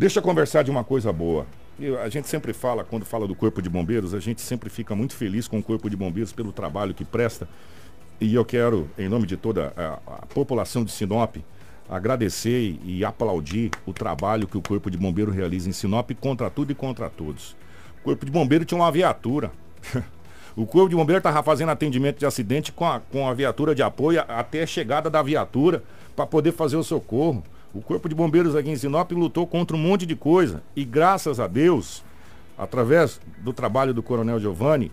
Deixa eu conversar de uma coisa boa. Eu, a gente sempre fala, quando fala do Corpo de Bombeiros, a gente sempre fica muito feliz com o Corpo de Bombeiros pelo trabalho que presta. E eu quero, em nome de toda a, a população de Sinop, agradecer e aplaudir o trabalho que o Corpo de Bombeiro realiza em Sinop contra tudo e contra todos. O Corpo de Bombeiro tinha uma viatura. o Corpo de Bombeiro estava fazendo atendimento de acidente com a, com a viatura de apoio até a chegada da viatura para poder fazer o socorro. O Corpo de Bombeiros aqui em Sinop lutou contra um monte de coisa e graças a Deus, através do trabalho do Coronel Giovanni,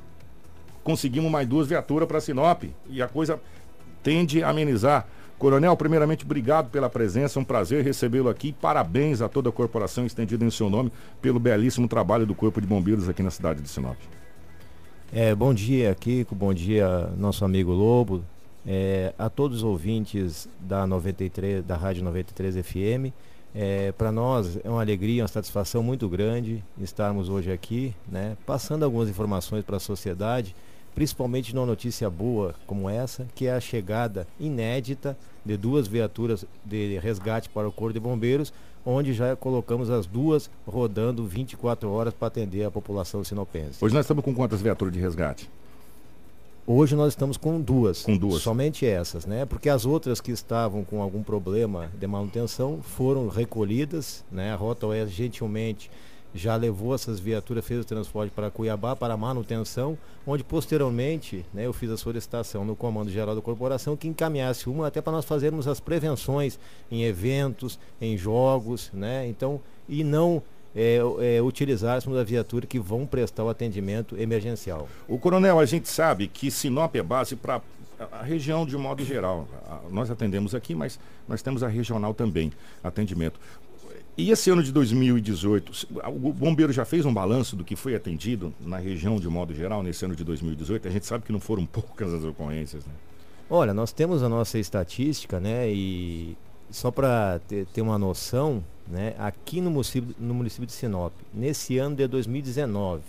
conseguimos mais duas viaturas para Sinop e a coisa tende a amenizar. Coronel, primeiramente, obrigado pela presença, um prazer recebê-lo aqui. Parabéns a toda a corporação estendida em seu nome pelo belíssimo trabalho do Corpo de Bombeiros aqui na cidade de Sinop. É, bom dia, Kiko, bom dia, nosso amigo Lobo, é, a todos os ouvintes da 93, da Rádio 93 FM. É, Para nós é uma alegria, uma satisfação muito grande estarmos hoje aqui, né, passando algumas informações para a sociedade principalmente numa notícia boa como essa, que é a chegada inédita de duas viaturas de resgate para o Corpo de Bombeiros, onde já colocamos as duas rodando 24 horas para atender a população sinopense. Hoje nós estamos com quantas viaturas de resgate? Hoje nós estamos com duas. Com duas. Somente essas, né? Porque as outras que estavam com algum problema de manutenção foram recolhidas, né? A Rota Oeste gentilmente já levou essas viaturas, fez o transporte para Cuiabá para manutenção, onde posteriormente né, eu fiz a solicitação no Comando Geral da Corporação que encaminhasse uma até para nós fazermos as prevenções em eventos, em jogos, né? Então, e não é, é, utilizássemos a viatura que vão prestar o atendimento emergencial. O coronel, a gente sabe que Sinop é base para a região de modo geral. Nós atendemos aqui, mas nós temos a regional também, atendimento. E esse ano de 2018, o bombeiro já fez um balanço do que foi atendido na região de modo geral nesse ano de 2018? A gente sabe que não foram poucas as ocorrências, né? Olha, nós temos a nossa estatística, né? E só para ter, ter, uma noção, né? Aqui no município, no município de Sinop, nesse ano de 2019,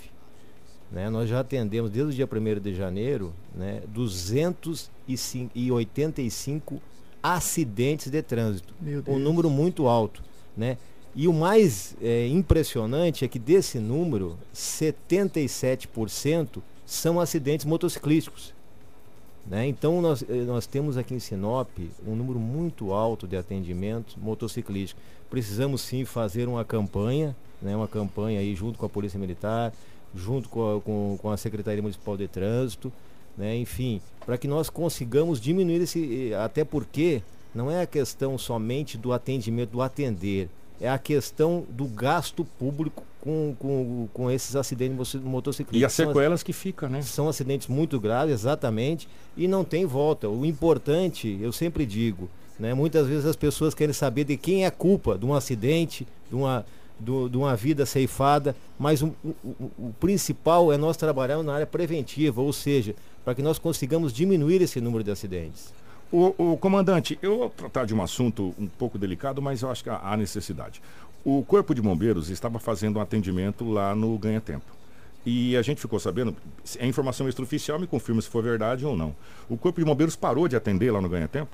né? Nós já atendemos desde o dia 1 de janeiro, né? 285 acidentes de trânsito. Um número muito alto, né? E o mais é, impressionante é que desse número, 77% são acidentes motociclísticos. Né? Então nós, eh, nós temos aqui em Sinop um número muito alto de atendimentos motociclísticos. Precisamos sim fazer uma campanha, né? uma campanha aí junto com a Polícia Militar, junto com a, com, com a Secretaria Municipal de Trânsito, né? enfim, para que nós consigamos diminuir esse. Eh, até porque não é a questão somente do atendimento, do atender, é a questão do gasto público com, com, com esses acidentes motociclistas. E as sequelas que ficam, né? São acidentes muito graves, exatamente, e não tem volta. O importante, eu sempre digo, né, muitas vezes as pessoas querem saber de quem é a culpa de um acidente, de uma, do, de uma vida ceifada, mas o, o, o principal é nós trabalharmos na área preventiva, ou seja, para que nós consigamos diminuir esse número de acidentes. O, o, comandante, eu vou tratar de um assunto um pouco delicado, mas eu acho que há necessidade. O Corpo de Bombeiros estava fazendo um atendimento lá no Ganha Tempo. E a gente ficou sabendo, é informação extraoficial, me confirma se for verdade ou não. O Corpo de Bombeiros parou de atender lá no Ganha Tempo?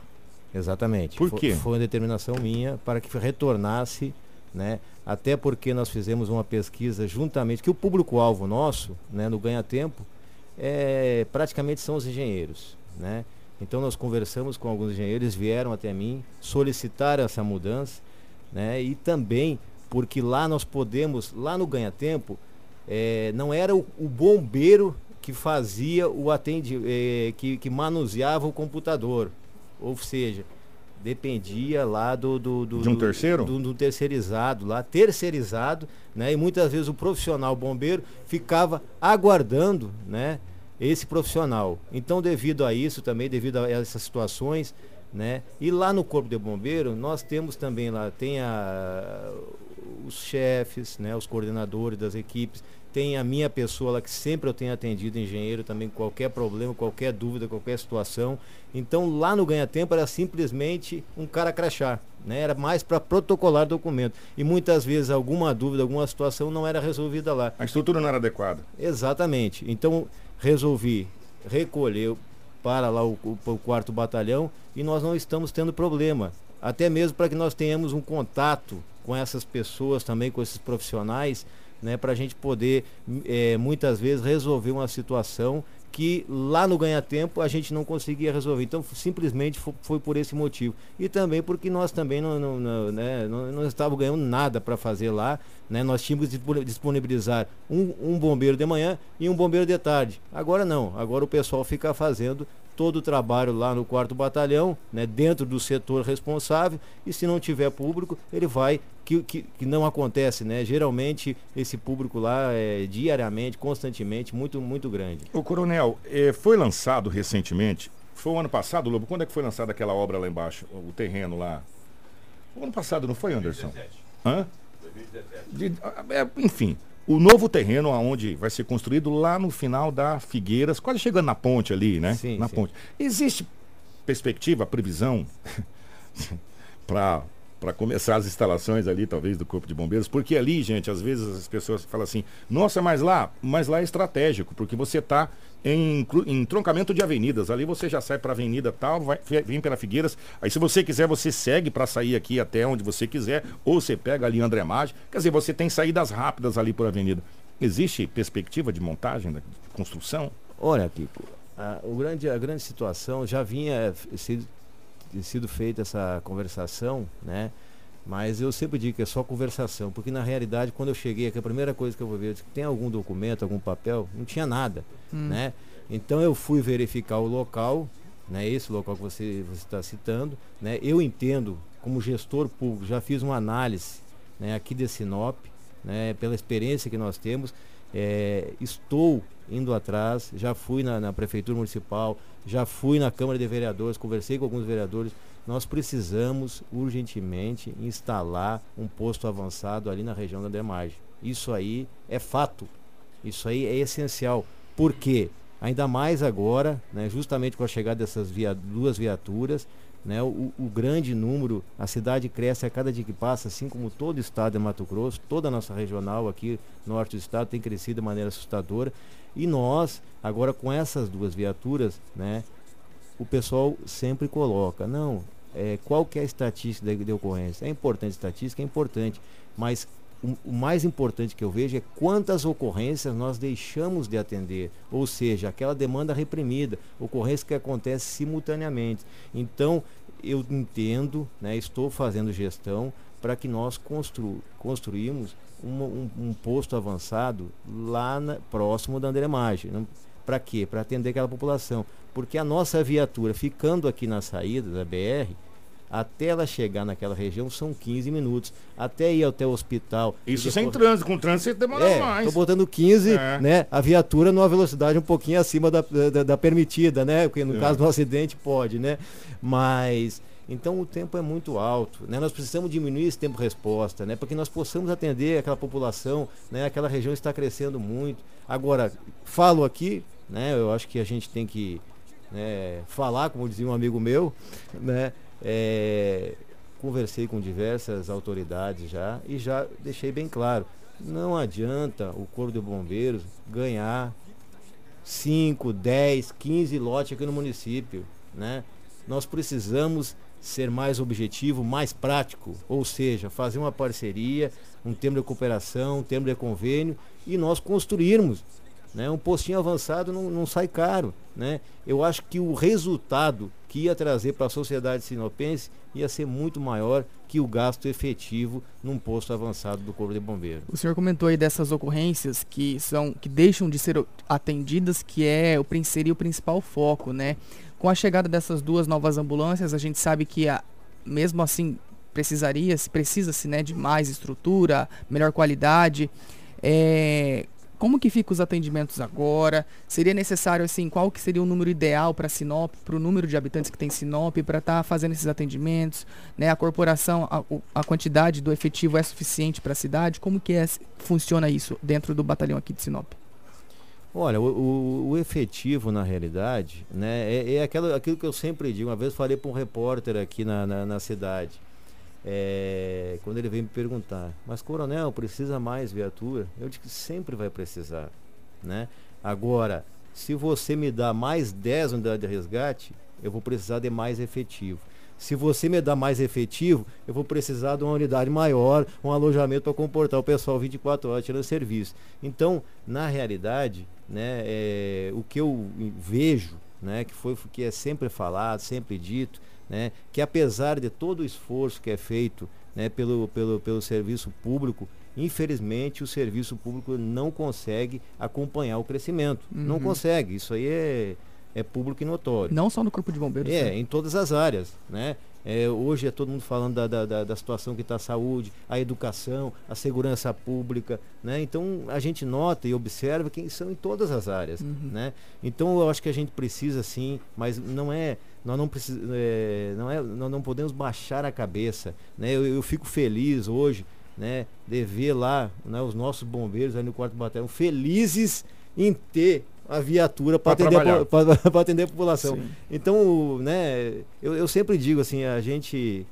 Exatamente. Por quê? Foi, foi uma determinação minha para que retornasse, né? Até porque nós fizemos uma pesquisa juntamente, que o público-alvo nosso, né, no Ganha Tempo, é, praticamente são os engenheiros, né? Então nós conversamos com alguns engenheiros, vieram até mim, solicitaram essa mudança, né? E também porque lá nós podemos, lá no Ganha Tempo, é, não era o, o, bombeiro que fazia o atende, é, que, que manuseava o computador, ou seja, dependia lá do, do, do de um terceiro? do, do, terceirizado lá terceirizado né? E muitas vezes o profissional bombeiro ficava aguardando né esse profissional. Então, devido a isso também, devido a essas situações, né? E lá no Corpo de Bombeiro, nós temos também lá, tem a, os chefes, né? Os coordenadores das equipes, tem a minha pessoa lá que sempre eu tenho atendido, engenheiro também, qualquer problema, qualquer dúvida, qualquer situação. Então, lá no Ganha Tempo era simplesmente um cara crachar, né? Era mais para protocolar documento. E muitas vezes alguma dúvida, alguma situação não era resolvida lá. A estrutura não era adequada. Exatamente. Então, resolvi recolher para lá o, o, o quarto batalhão e nós não estamos tendo problema. Até mesmo para que nós tenhamos um contato com essas pessoas também, com esses profissionais, né, para a gente poder é, muitas vezes resolver uma situação que lá no ganha-tempo a gente não conseguia resolver. Então, simplesmente foi, foi, por esse motivo. E também porque nós também não, não, não, né, não, não estávamos ganhando nada para fazer lá. Né? Nós tínhamos que disponibilizar um, um bombeiro de manhã e um bombeiro de tarde. Agora não. Agora o pessoal fica fazendo todo o trabalho lá no quarto batalhão, né, dentro do setor responsável, e se não tiver público, ele vai, que, que, que não acontece, né? Geralmente esse público lá é diariamente, constantemente, muito, muito grande. O coronel, eh, foi lançado recentemente, foi o ano passado, Lobo, quando é que foi lançada aquela obra lá embaixo, o terreno lá? O ano passado, não foi, Anderson? 2017. Hã? 2017. De, é, enfim, o novo terreno aonde vai ser construído lá no final da Figueiras, quase chegando na ponte ali, né? Sim, na sim. ponte. Existe perspectiva, previsão para para começar as instalações ali, talvez, do Corpo de Bombeiros, porque ali, gente, às vezes as pessoas falam assim, nossa, mas lá, mas lá é estratégico, porque você está em, em troncamento de avenidas. Ali você já sai para a avenida tal, vai, vem pela Figueiras. Aí se você quiser, você segue para sair aqui até onde você quiser, ou você pega ali André Maggi. Quer dizer, você tem saídas rápidas ali por avenida. Existe perspectiva de montagem, de construção? Olha, Kiko, a, o grande, a grande situação já vinha sido, sido feita essa conversação, né? Mas eu sempre digo que é só conversação, porque na realidade, quando eu cheguei aqui, a primeira coisa que eu vou ver, é tem algum documento, algum papel? Não tinha nada, hum. né? Então eu fui verificar o local, né? Esse local que você está citando, né? Eu entendo, como gestor público, já fiz uma análise, né? Aqui de Sinop, né? Pela experiência que nós temos, é, estou indo atrás, já fui na, na prefeitura municipal, já fui na Câmara de Vereadores, conversei com alguns vereadores nós precisamos urgentemente instalar um posto avançado ali na região da Demagem. Isso aí é fato. Isso aí é essencial. Por quê? Ainda mais agora, né, justamente com a chegada dessas via, duas viaturas, né, o, o, grande número, a cidade cresce a cada dia que passa, assim como todo o estado de Mato Grosso, toda a nossa regional aqui, norte do estado, tem crescido de maneira assustadora. E nós, agora com essas duas viaturas, né, o pessoal sempre coloca, não, é, qual que é a estatística de, de ocorrência? É importante estatística, é importante, mas o, mais importante que eu vejo é quantas ocorrências nós deixamos de atender, ou seja, aquela demanda reprimida, ocorrência que acontece simultaneamente. Então, eu entendo, né, estou fazendo gestão para que nós constru, construímos um, um, posto avançado lá na, próximo da Andremagem. Para quê? Para atender aquela população. Porque a nossa viatura, ficando aqui na saída da BR, até ela chegar naquela região são 15 minutos. Até ir até o hospital. Isso depois... sem trânsito, com trânsito demora é, mais. Estou botando 15, é. né? A viatura numa velocidade um pouquinho acima da, da, da permitida, né? Porque no é. caso do acidente pode, né? Mas. Então o tempo é muito alto, né? Nós precisamos diminuir esse tempo de resposta, né? Para que nós possamos atender aquela população, né? Aquela região está crescendo muito. Agora, falo aqui, né? Eu acho que a gente tem que né, falar, como dizia um amigo meu, né? É, conversei com diversas autoridades já e já deixei bem claro, não adianta o Corpo de Bombeiros ganhar 5, 10, 15 lotes aqui no município, né? Nós precisamos ser mais objetivo, mais prático, ou seja, fazer uma parceria, um termo de cooperação, um termo de convênio e nós construirmos né? Um postinho avançado não, não sai caro. Né? Eu acho que o resultado que ia trazer para a sociedade sinopense ia ser muito maior que o gasto efetivo num posto avançado do Corpo de Bombeiro. O senhor comentou aí dessas ocorrências que são que deixam de ser atendidas, que é o seria o principal foco, né? Com a chegada dessas duas novas ambulâncias, a gente sabe que a, mesmo assim precisaria, se precisa-se, né, de mais estrutura, melhor qualidade. É, como que ficam os atendimentos agora? Seria necessário, assim, qual que seria o número ideal para Sinop, para o número de habitantes que tem Sinop, para estar tá fazendo esses atendimentos? Né? A corporação, a, a quantidade do efetivo é suficiente para a cidade? Como que é, funciona isso dentro do batalhão aqui de Sinop? Olha, o, o, o, efetivo, na realidade, né, é, é aquilo, aquilo que eu sempre digo. Uma vez falei para um repórter aqui na, na, na cidade é, quando ele veio me perguntar, mas coronel, precisa mais viatura? Eu disse que sempre vai precisar. Né? Agora, se você me dá mais 10 unidades de resgate, eu vou precisar de mais efetivo. Se você me dá mais efetivo, eu vou precisar de uma unidade maior, um alojamento para comportar o pessoal 24 horas tirando serviço. Então, na realidade, né, é, o que eu vejo, né, que foi que é sempre falado, sempre dito, né, que apesar de todo o esforço que é feito né, pelo, pelo, pelo serviço público, infelizmente o serviço público não consegue acompanhar o crescimento. Uhum. Não consegue. Isso aí é, é público e notório. Não só no Corpo de Bombeiros. É, né? em todas as áreas. Né? É, hoje é todo mundo falando da, da, da, da situação que está a saúde, a educação, a segurança pública. Né? Então a gente nota e observa que são em todas as áreas. Uhum. Né? Então eu acho que a gente precisa sim, mas não é. Nós não, precis, é, não, é, nós não podemos baixar a cabeça. Né? Eu, eu fico feliz hoje né, de ver lá né, os nossos bombeiros aí no quarto batalhão felizes em ter a viatura para atender, atender a população. Sim. Então, né, eu, eu, sempre digo assim, a gente.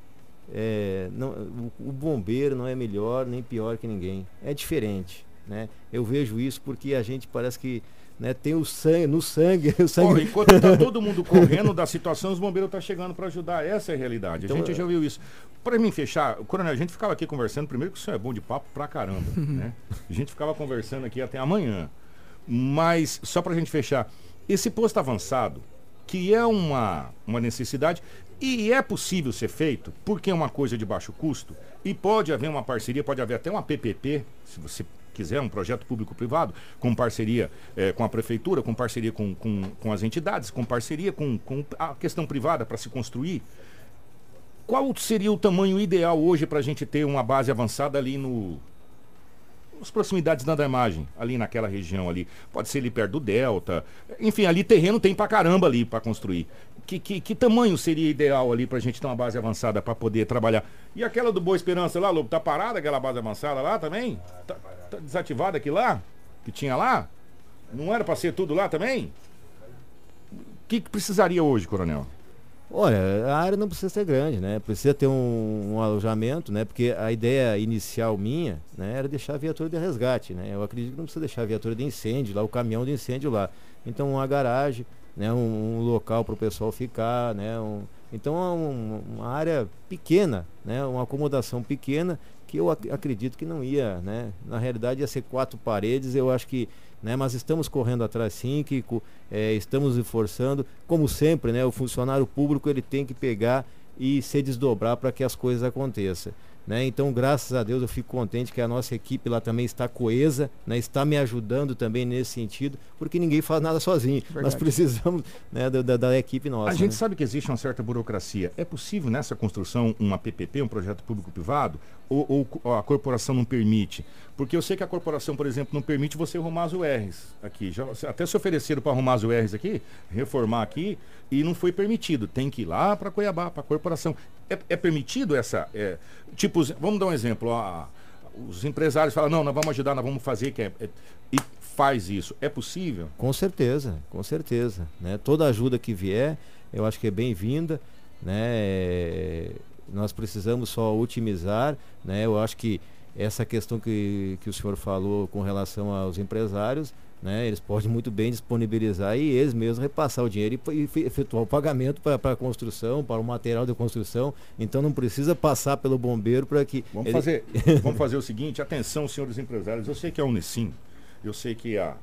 É, não, o, o, bombeiro não é melhor nem pior que ninguém. É diferente. Né? Eu vejo isso porque a gente parece que né, tem o sangue, no sangue. O sangue... enquanto está todo mundo correndo da situação, os bombeiros estão tá chegando para ajudar. Essa é a realidade. Então, a gente é... já viu isso. Para mim fechar, coronel, a gente ficava aqui conversando, primeiro que o senhor é bom de papo pra caramba. né? A gente ficava conversando aqui até amanhã. Mas, só para a gente fechar, esse posto avançado, que é uma, uma necessidade, e é possível ser feito, porque é uma coisa de baixo custo, e pode haver uma parceria, pode haver até uma PPP, se você quiser, um projeto público-privado, com parceria é, com a prefeitura, com parceria com, com, com as entidades, com parceria com, com a questão privada para se construir. Qual seria o tamanho ideal hoje para a gente ter uma base avançada ali no, as proximidades da imagem, ali naquela região ali. Pode ser ali perto do Delta. Enfim, ali terreno tem pra caramba ali para construir. Que, que, que, tamanho seria ideal ali pra gente ter uma base avançada para poder trabalhar? E aquela do Boa Esperança lá, Lobo, tá parada aquela base avançada lá também? Tá, tá desativada aqui lá? Que tinha lá? Não era para ser tudo lá também? O que, que precisaria hoje, coronel? Olha, a área não precisa ser grande, né? Precisa ter um, um, alojamento, né? Porque a ideia inicial minha né, era deixar a viatura de resgate, né? Eu acredito que não precisa deixar a viatura de incêndio lá, o caminhão de incêndio lá. Então uma garagem, né? Um, um local para o pessoal ficar, né? Um, então é um, uma área pequena, né? Uma acomodação pequena que eu ac acredito que não ia, né? Na realidade ia ser quatro paredes, eu acho que né? Mas estamos correndo atrás sim, que é, estamos esforçando, como sempre, né? O funcionário público ele tem que pegar e se desdobrar para que as coisas aconteçam. Né? Então, graças a Deus, eu fico contente que a nossa equipe lá também está coesa, né? está me ajudando também nesse sentido, porque ninguém faz nada sozinho. Verdade. Nós precisamos né, da, da, equipe nossa. A gente né? sabe que existe uma certa burocracia. É possível nessa construção uma PPP, um projeto público-privado, ou, ou, a corporação não permite? Porque eu sei que a corporação, por exemplo, não permite você arrumar as URs aqui. Já, até se ofereceram para arrumar as URs aqui, reformar aqui, e não foi permitido. Tem que ir lá para Cuiabá, para a corporação. É, é, permitido essa. É, tipo, vamos dar um exemplo. Ó, os empresários falam, não, nós vamos ajudar, nós vamos fazer, que é, é, e faz isso. É possível? Com certeza, com certeza. Né? Toda ajuda que vier, eu acho que é bem-vinda. Né? Nós precisamos só otimizar. Né? Eu acho que essa questão que, que o senhor falou com relação aos empresários, né, eles podem muito bem disponibilizar e eles mesmos repassar o dinheiro e, e efetuar o pagamento para a construção, para o material de construção. Então não precisa passar pelo bombeiro para que. Vamos, ele... fazer, vamos fazer o seguinte: atenção, senhores empresários. Eu sei que a Unicim, eu sei que a,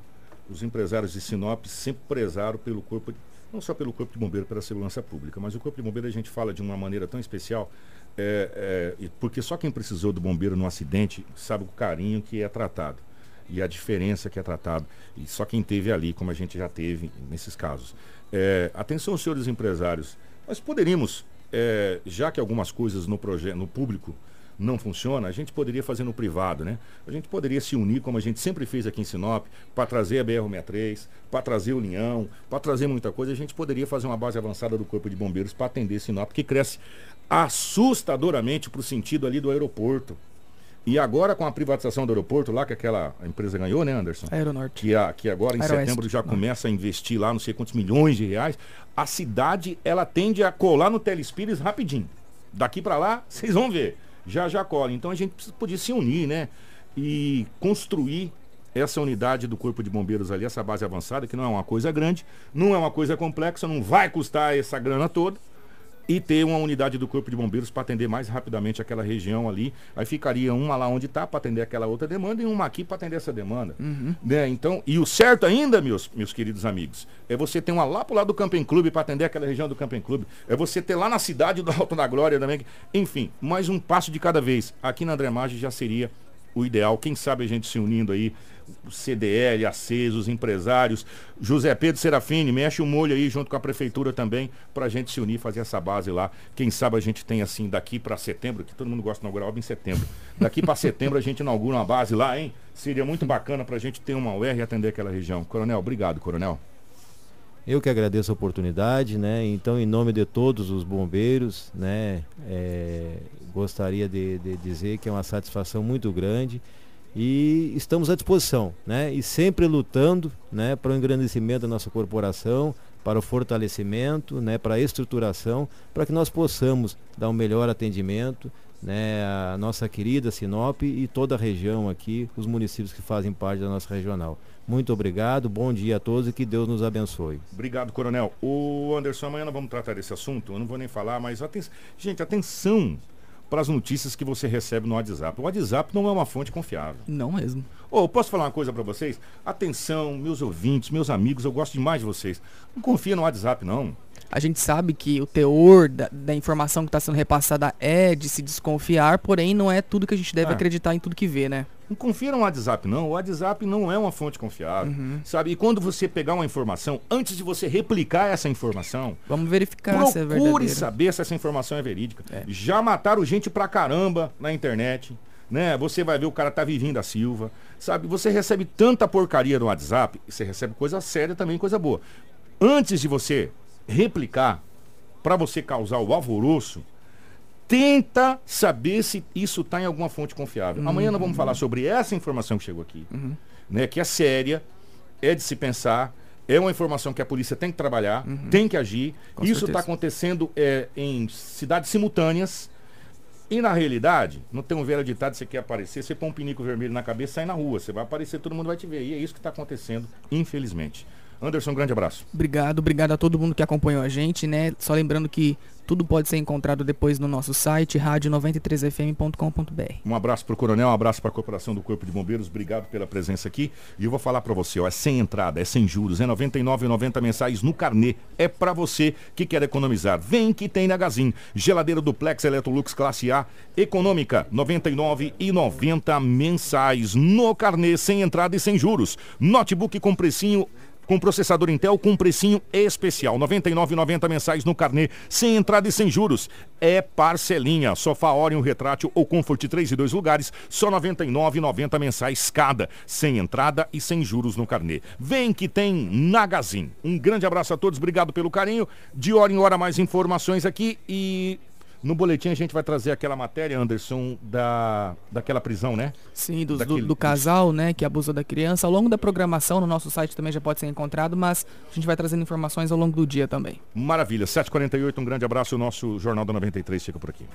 os empresários de Sinop sempre prezaram pelo corpo, não só pelo corpo de bombeiro, pela segurança pública, mas o corpo de bombeiro a gente fala de uma maneira tão especial é, é, porque só quem precisou do bombeiro no acidente sabe o carinho que é tratado e a diferença que é tratado. E só quem teve ali, como a gente já teve nesses casos. É, atenção, senhores empresários, nós poderíamos, é, já que algumas coisas no, no público não funciona, a gente poderia fazer no privado, né? A gente poderia se unir, como a gente sempre fez aqui em Sinop, para trazer a BR-63, para trazer o Linhão, para trazer muita coisa. A gente poderia fazer uma base avançada do Corpo de Bombeiros para atender Sinop, que cresce assustadoramente para o sentido ali do aeroporto. E agora com a privatização do aeroporto lá, que aquela empresa ganhou, né, Anderson? Aeronorte. Que, a, que agora em Aeroeste. setembro já começa a investir lá não sei quantos milhões de reais. A cidade, ela tende a colar no Telespires rapidinho. Daqui para lá, vocês vão ver. Já já cola. Então a gente podia se unir, né? E construir essa unidade do Corpo de Bombeiros ali, essa base avançada, que não é uma coisa grande, não é uma coisa complexa, não vai custar essa grana toda e ter uma unidade do Corpo de Bombeiros para atender mais rapidamente aquela região ali. Aí ficaria uma lá onde está para atender aquela outra demanda e uma aqui para atender essa demanda. Uhum. Né? Então, e o certo ainda, meus, meus queridos amigos, é você ter uma lá pro lado do Camping Clube para atender aquela região do Camping Clube. É você ter lá na cidade do Alto da Glória também. Enfim, mais um passo de cada vez. Aqui na André Maggi já seria o ideal. Quem sabe a gente se unindo aí o CDL, ACES, os empresários. José Pedro Serafini, mexe o molho aí junto com a prefeitura também, para a gente se unir, fazer essa base lá. Quem sabe a gente tem assim, daqui para setembro, que todo mundo gosta de inaugurar obra em setembro. Daqui para setembro a gente inaugura uma base lá, hein? Seria muito bacana para a gente ter uma UR e atender aquela região. Coronel, obrigado, Coronel. Eu que agradeço a oportunidade, né? Então, em nome de todos os bombeiros, né? É, gostaria de, de dizer que é uma satisfação muito grande e estamos à disposição, né? E sempre lutando, né, para o engrandecimento da nossa corporação, para o fortalecimento, né, para a estruturação, para que nós possamos dar um melhor atendimento, né, a nossa querida Sinop e toda a região aqui, os municípios que fazem parte da nossa regional. Muito obrigado, bom dia a todos e que Deus nos abençoe. Obrigado, Coronel. O Anderson, amanhã nós vamos tratar desse assunto, eu não vou nem falar, mas atenção, gente, atenção para as notícias que você recebe no WhatsApp. O WhatsApp não é uma fonte confiável. Não mesmo. Ô, oh, posso falar uma coisa para vocês? Atenção, meus ouvintes, meus amigos, eu gosto demais de vocês. Não confia no WhatsApp, não. A gente sabe que o teor da, da informação que está sendo repassada é de se desconfiar, porém não é tudo que a gente deve é. acreditar em tudo que vê, né? Não confia no WhatsApp, não. O WhatsApp não é uma fonte confiável. Uhum. Sabe? E quando você pegar uma informação, antes de você replicar essa informação, vamos verificar se é verdadeira. Procure saber se essa informação é verídica. É. Já mataram gente pra caramba na internet. Né? Você vai ver o cara tá vivendo a Silva, sabe? Você recebe tanta porcaria no WhatsApp, você recebe coisa séria também, coisa boa. Antes de você replicar, para você causar o alvoroço, tenta saber se isso está em alguma fonte confiável. Uhum. Amanhã nós vamos falar sobre essa informação que chegou aqui, uhum. né, que é séria, é de se pensar, é uma informação que a polícia tem que trabalhar, uhum. tem que agir. Com isso está acontecendo é, em cidades simultâneas. E na realidade, não tem um velho ditado, você quer aparecer, você põe um pinico vermelho na cabeça e sai na rua. Você vai aparecer, todo mundo vai te ver. E é isso que está acontecendo, infelizmente. Anderson, um grande abraço. Obrigado, obrigado a todo mundo que acompanhou a gente, né? Só lembrando que tudo pode ser encontrado depois no nosso site, rádio93fm.com.br. Um abraço para o Coronel, um abraço para a Corporação do Corpo de Bombeiros, obrigado pela presença aqui. E eu vou falar para você, ó, é sem entrada, é sem juros, é 99,90 mensais no carnê. É para você que quer economizar. Vem que tem na Gazin. Geladeira duplex Electrolux classe A, econômica, 99,90 mensais no carnê, sem entrada e sem juros. Notebook com precinho com processador Intel com precinho especial. R$ 99,90 mensais no carnê, sem entrada e sem juros. É parcelinha. Sofá Orion Retrátil ou Comfort 3 e 2 lugares, só R$ 99,90 mensais cada, sem entrada e sem juros no carnê. Vem que tem Nagazin. Um grande abraço a todos, obrigado pelo carinho. De hora em hora mais informações aqui e no boletim a gente vai trazer aquela matéria, Anderson, da, daquela prisão, né? Sim, do, Daquele... do, do, casal, né, que abusou da criança. Ao longo da programação, no nosso site também já pode ser encontrado, mas a gente vai trazendo informações ao longo do dia também. Maravilha. 7h48, um grande abraço. O nosso Jornal da 93 fica por aqui.